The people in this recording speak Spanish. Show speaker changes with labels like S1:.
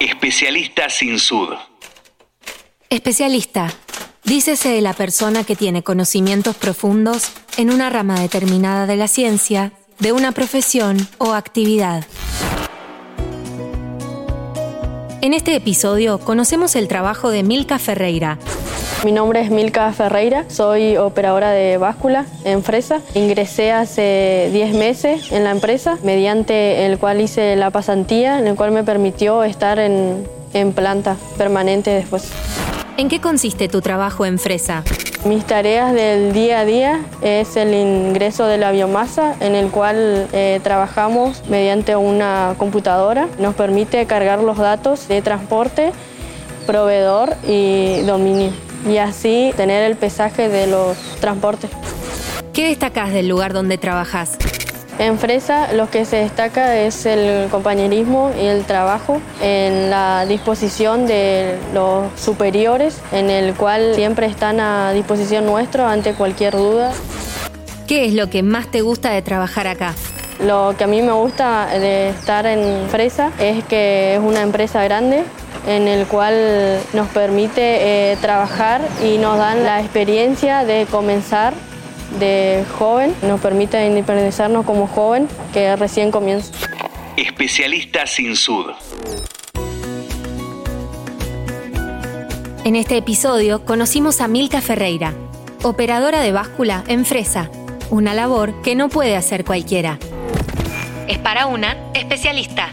S1: Especialista sin sud.
S2: Especialista. Dícese de la persona que tiene conocimientos profundos en una rama determinada de la ciencia, de una profesión o actividad. En este episodio conocemos el trabajo de Milka Ferreira,
S3: mi nombre es Milka Ferreira, soy operadora de báscula en Fresa. Ingresé hace 10 meses en la empresa, mediante el cual hice la pasantía, en el cual me permitió estar en, en planta permanente después.
S2: ¿En qué consiste tu trabajo en Fresa?
S3: Mis tareas del día a día es el ingreso de la biomasa en el cual eh, trabajamos mediante una computadora. Nos permite cargar los datos de transporte, proveedor y dominio y así tener el pesaje de los transportes.
S2: ¿Qué destacas del lugar donde trabajas?
S3: En Fresa lo que se destaca es el compañerismo y el trabajo en la disposición de los superiores, en el cual siempre están a disposición nuestro ante cualquier duda.
S2: ¿Qué es lo que más te gusta de trabajar acá?
S3: Lo que a mí me gusta de estar en Fresa es que es una empresa grande en el cual nos permite eh, trabajar y nos dan la experiencia de comenzar de joven, nos permite independizarnos como joven que recién comienza.
S1: Especialista sin sud.
S2: En este episodio conocimos a Milka Ferreira, operadora de báscula en Fresa, una labor que no puede hacer cualquiera. Es para una especialista.